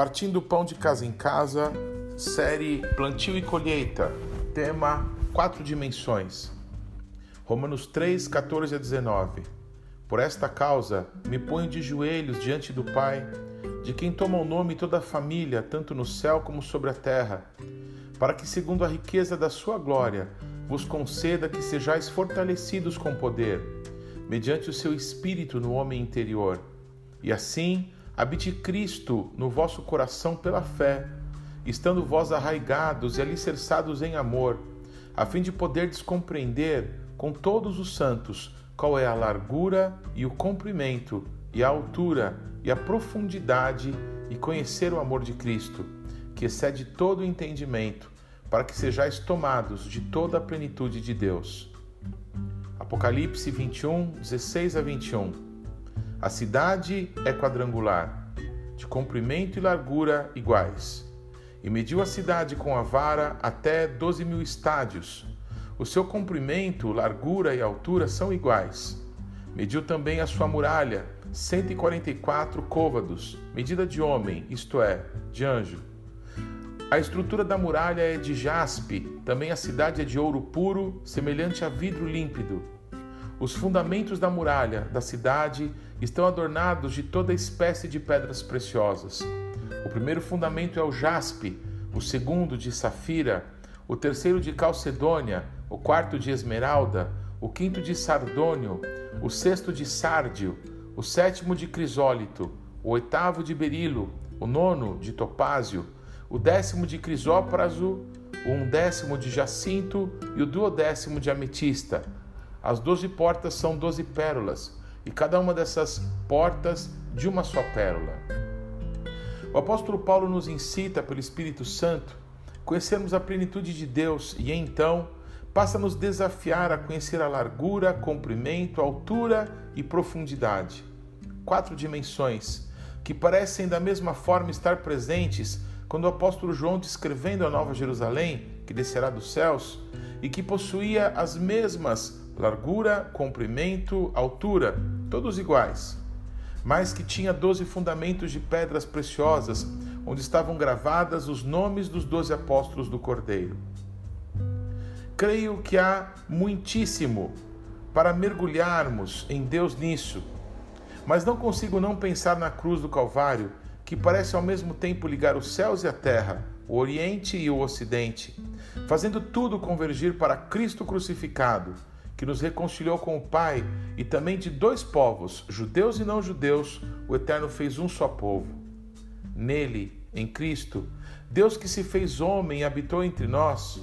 Partindo Pão de Casa em Casa, série Plantio e Colheita, tema Quatro Dimensões. Romanos 3, 14 a 19. Por esta causa, me ponho de joelhos diante do Pai, de quem toma o nome toda a família, tanto no céu como sobre a terra, para que, segundo a riqueza da sua glória, vos conceda que sejais fortalecidos com poder, mediante o seu espírito no homem interior, e assim habite Cristo no vosso coração pela fé, estando vós arraigados e alicerçados em amor, a fim de poderdes compreender com todos os santos qual é a largura e o comprimento, e a altura e a profundidade, e conhecer o amor de Cristo, que excede todo o entendimento, para que sejais tomados de toda a plenitude de Deus. Apocalipse 21, 16 a 21 a cidade é quadrangular, de comprimento e largura iguais, e mediu a cidade com a vara até doze mil estádios. O seu comprimento, largura e altura são iguais. Mediu também a sua muralha, cento e quarenta e quatro côvados, medida de homem, isto é, de anjo. A estrutura da muralha é de jaspe, também a cidade é de ouro puro, semelhante a vidro límpido. Os fundamentos da muralha da cidade estão adornados de toda espécie de pedras preciosas. O primeiro fundamento é o jaspe, o segundo de safira, o terceiro de calcedônia, o quarto de esmeralda, o quinto de sardônio, o sexto de sárdio, o sétimo de crisólito, o oitavo de berilo, o nono de topázio, o décimo de crisópraso, o undécimo de jacinto e o duodécimo de ametista as doze portas são doze pérolas, e cada uma dessas portas de uma só pérola. O apóstolo Paulo nos incita pelo Espírito Santo conhecermos a plenitude de Deus e então passa a nos desafiar a conhecer a largura, comprimento, altura e profundidade. Quatro dimensões que parecem da mesma forma estar presentes quando o apóstolo João, descrevendo a Nova Jerusalém, que descerá dos céus, e que possuía as mesmas largura, comprimento, altura, todos iguais, mas que tinha doze fundamentos de pedras preciosas, onde estavam gravadas os nomes dos doze apóstolos do Cordeiro. Creio que há muitíssimo para mergulharmos em Deus nisso, mas não consigo não pensar na cruz do Calvário, que parece ao mesmo tempo ligar os céus e a terra, o Oriente e o Ocidente, fazendo tudo convergir para Cristo crucificado que nos reconciliou com o Pai, e também de dois povos, judeus e não judeus, o Eterno fez um só povo. Nele, em Cristo, Deus que se fez homem e habitou entre nós,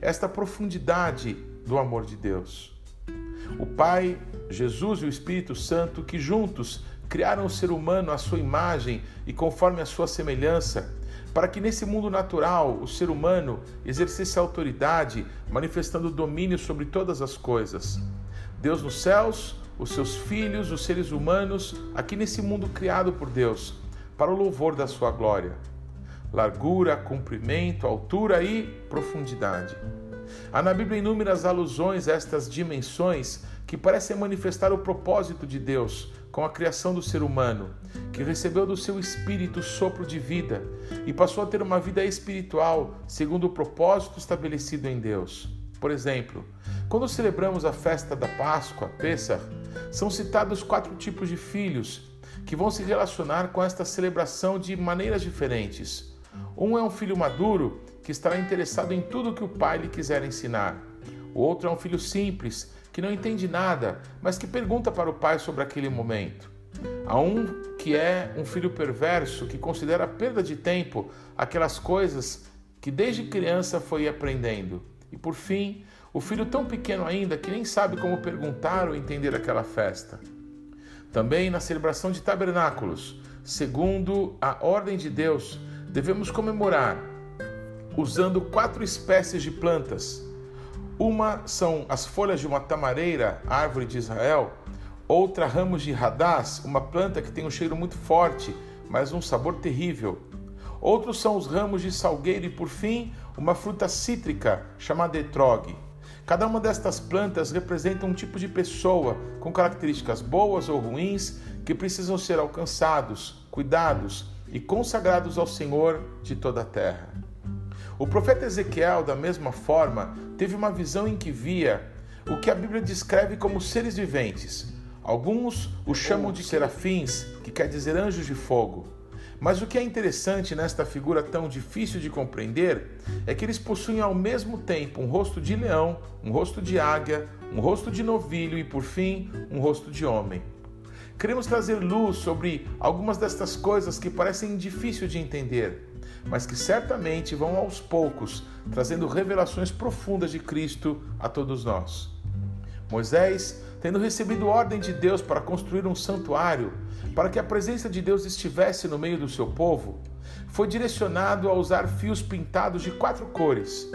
esta profundidade do amor de Deus. O Pai, Jesus e o Espírito Santo, que juntos criaram o ser humano à sua imagem e conforme a sua semelhança, para que nesse mundo natural o ser humano exercesse autoridade, manifestando domínio sobre todas as coisas. Deus nos céus, os seus filhos, os seres humanos, aqui nesse mundo criado por Deus, para o louvor da sua glória. Largura, comprimento, altura e profundidade. Há na Bíblia inúmeras alusões a estas dimensões que parecem manifestar o propósito de Deus com a criação do ser humano, que recebeu do seu espírito sopro de vida e passou a ter uma vida espiritual segundo o propósito estabelecido em Deus. Por exemplo, quando celebramos a festa da Páscoa, Pessah, são citados quatro tipos de filhos que vão se relacionar com esta celebração de maneiras diferentes. Um é um filho maduro que estará interessado em tudo que o pai lhe quiser ensinar. O outro é um filho simples que não entende nada, mas que pergunta para o pai sobre aquele momento. Há um que é um filho perverso que considera perda de tempo aquelas coisas que desde criança foi aprendendo. E por fim, o filho tão pequeno ainda que nem sabe como perguntar ou entender aquela festa. Também na celebração de tabernáculos, segundo a ordem de Deus, devemos comemorar usando quatro espécies de plantas uma são as folhas de uma tamareira, árvore de Israel, outra ramos de radás, uma planta que tem um cheiro muito forte, mas um sabor terrível. Outros são os ramos de salgueiro e, por fim, uma fruta cítrica chamada etrog. Cada uma destas plantas representa um tipo de pessoa com características boas ou ruins que precisam ser alcançados, cuidados e consagrados ao Senhor de toda a terra. O profeta Ezequiel, da mesma forma, teve uma visão em que via o que a Bíblia descreve como seres viventes. Alguns os chamam de serafins, que quer dizer anjos de fogo. Mas o que é interessante nesta figura tão difícil de compreender é que eles possuem ao mesmo tempo um rosto de leão, um rosto de águia, um rosto de novilho e, por fim, um rosto de homem. Queremos trazer luz sobre algumas destas coisas que parecem difíceis de entender, mas que certamente vão aos poucos trazendo revelações profundas de Cristo a todos nós. Moisés, tendo recebido ordem de Deus para construir um santuário, para que a presença de Deus estivesse no meio do seu povo, foi direcionado a usar fios pintados de quatro cores.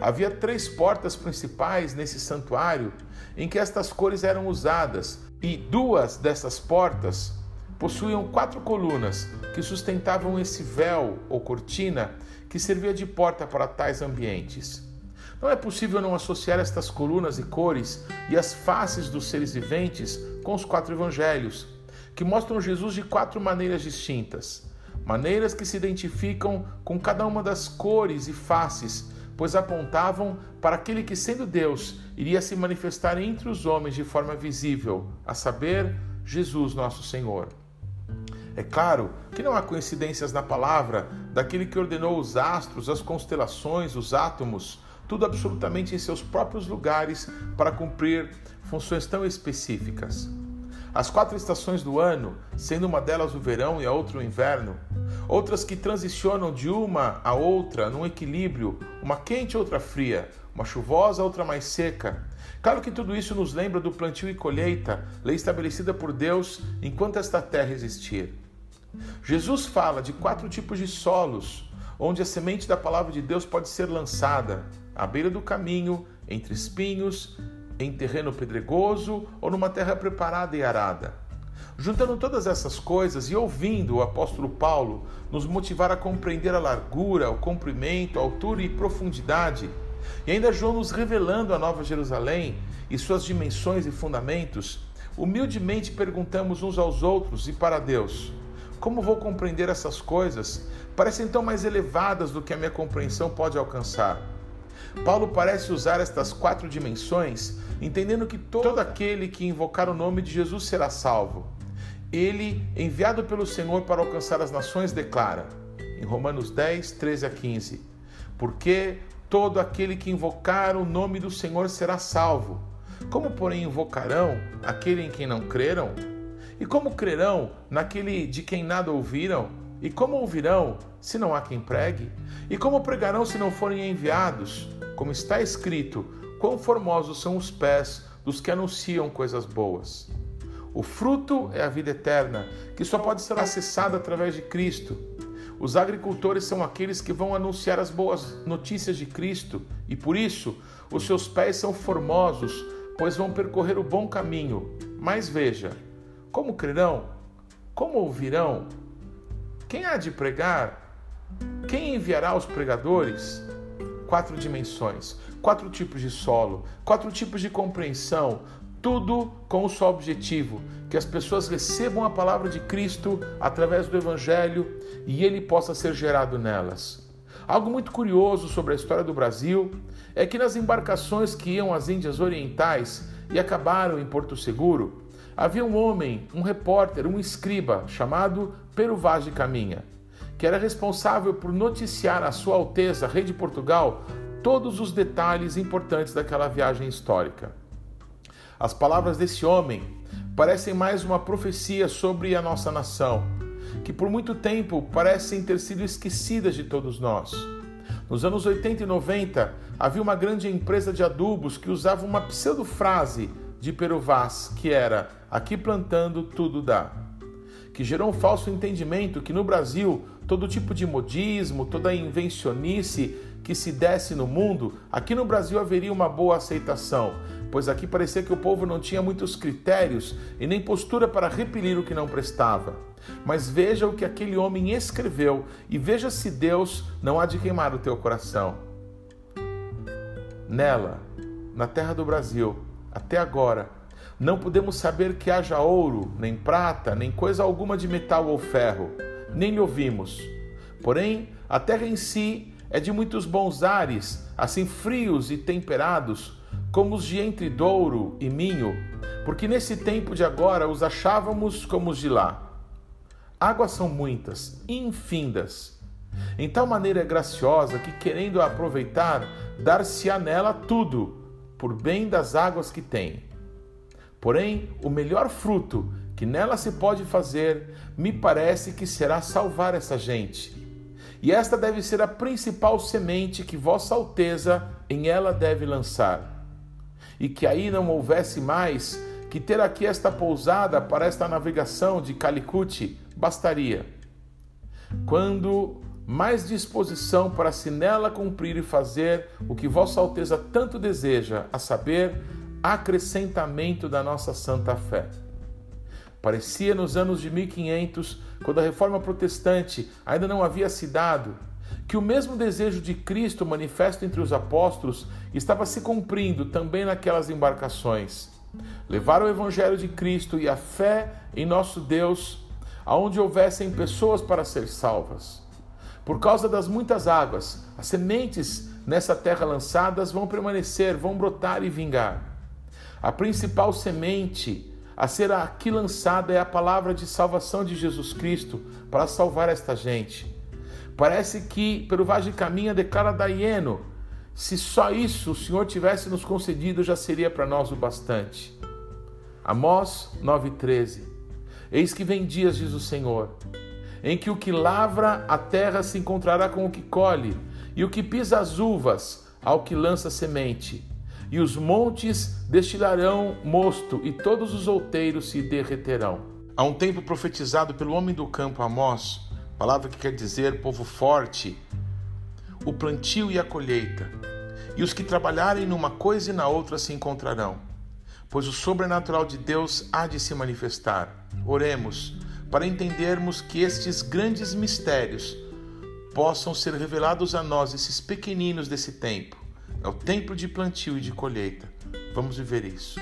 Havia três portas principais nesse santuário em que estas cores eram usadas, e duas dessas portas possuíam quatro colunas que sustentavam esse véu ou cortina que servia de porta para tais ambientes. Não é possível não associar estas colunas e cores e as faces dos seres viventes com os quatro evangelhos, que mostram Jesus de quatro maneiras distintas. Maneiras que se identificam com cada uma das cores e faces, pois apontavam para aquele que, sendo Deus, iria se manifestar entre os homens de forma visível, a saber, Jesus, nosso Senhor. É claro que não há coincidências na palavra daquele que ordenou os astros, as constelações, os átomos, tudo absolutamente em seus próprios lugares para cumprir funções tão específicas. As quatro estações do ano, sendo uma delas o verão e a outra o inverno, outras que transicionam de uma a outra num equilíbrio, uma quente outra fria, uma chuvosa, outra mais seca. Claro que tudo isso nos lembra do plantio e colheita, lei estabelecida por Deus enquanto esta terra existir. Jesus fala de quatro tipos de solos, onde a semente da palavra de Deus pode ser lançada: à beira do caminho, entre espinhos, em terreno pedregoso ou numa terra preparada e arada. Juntando todas essas coisas e ouvindo o apóstolo Paulo nos motivar a compreender a largura, o comprimento, a altura e profundidade, e ainda João nos revelando a Nova Jerusalém e suas dimensões e fundamentos, humildemente perguntamos uns aos outros e para Deus: como vou compreender essas coisas? Parecem tão mais elevadas do que a minha compreensão pode alcançar. Paulo parece usar estas quatro dimensões, entendendo que todo aquele que invocar o nome de Jesus será salvo. Ele, enviado pelo Senhor para alcançar as nações, declara, em Romanos 10, 13 a 15: Porque todo aquele que invocar o nome do Senhor será salvo. Como, porém, invocarão aquele em quem não creram? E como crerão naquele de quem nada ouviram? E como ouvirão se não há quem pregue? E como pregarão se não forem enviados? Como está escrito: Quão formosos são os pés dos que anunciam coisas boas. O fruto é a vida eterna, que só pode ser acessada através de Cristo. Os agricultores são aqueles que vão anunciar as boas notícias de Cristo, e por isso os seus pés são formosos, pois vão percorrer o bom caminho. Mas veja, como crerão? Como ouvirão? Quem há de pregar? Quem enviará os pregadores? Quatro dimensões, quatro tipos de solo, quatro tipos de compreensão, tudo com o só objetivo: que as pessoas recebam a palavra de Cristo através do Evangelho e ele possa ser gerado nelas. Algo muito curioso sobre a história do Brasil é que nas embarcações que iam às Índias Orientais e acabaram em Porto Seguro, Havia um homem, um repórter, um escriba chamado Pero Vaz de Caminha, que era responsável por noticiar a Sua Alteza, Rei de Portugal, todos os detalhes importantes daquela viagem histórica. As palavras desse homem parecem mais uma profecia sobre a nossa nação, que por muito tempo parecem ter sido esquecidas de todos nós. Nos anos 80 e 90, havia uma grande empresa de adubos que usava uma pseudo-frase de Peruvás, que era aqui plantando tudo dá, que gerou um falso entendimento que no Brasil todo tipo de modismo, toda invencionice que se desse no mundo, aqui no Brasil haveria uma boa aceitação, pois aqui parecia que o povo não tinha muitos critérios e nem postura para repelir o que não prestava. Mas veja o que aquele homem escreveu e veja se Deus não há de queimar o teu coração. Nela, na terra do Brasil, até agora, não podemos saber que haja ouro, nem prata, nem coisa alguma de metal ou ferro, nem ouvimos. Porém, a terra em si é de muitos bons ares, assim frios e temperados, como os de entre Douro e Minho, porque nesse tempo de agora os achávamos como os de lá. Águas são muitas, infindas. Em tal maneira é graciosa que, querendo aproveitar, dar-se-á nela tudo, por bem das águas que tem. Porém, o melhor fruto que nela se pode fazer, me parece que será salvar essa gente. E esta deve ser a principal semente que Vossa Alteza em ela deve lançar. E que aí não houvesse mais que ter aqui esta pousada para esta navegação de Calicut bastaria. Quando mais disposição para se nela cumprir e fazer o que Vossa Alteza tanto deseja, a saber, acrescentamento da nossa santa fé. Parecia nos anos de 1500, quando a reforma protestante ainda não havia se dado, que o mesmo desejo de Cristo manifesto entre os apóstolos estava se cumprindo também naquelas embarcações levar o Evangelho de Cristo e a fé em nosso Deus aonde houvessem pessoas para ser salvas. Por causa das muitas águas, as sementes nessa terra lançadas vão permanecer, vão brotar e vingar. A principal semente a ser aqui lançada é a palavra de salvação de Jesus Cristo para salvar esta gente. Parece que pelo Vagem Caminha declara Daieno, se só isso o Senhor tivesse nos concedido já seria para nós o bastante. Amós 9,13 Eis que vem dias, diz o Senhor, em que o que lavra a terra se encontrará com o que colhe, e o que pisa as uvas ao que lança semente. E os montes destilarão mosto, e todos os outeiros se derreterão. Há um tempo profetizado pelo homem do campo Amós, palavra que quer dizer povo forte, o plantio e a colheita. E os que trabalharem numa coisa e na outra se encontrarão pois o sobrenatural de Deus há de se manifestar. Oremos para entendermos que estes grandes mistérios possam ser revelados a nós, esses pequeninos desse tempo. É o tempo de plantio e de colheita. Vamos viver isso.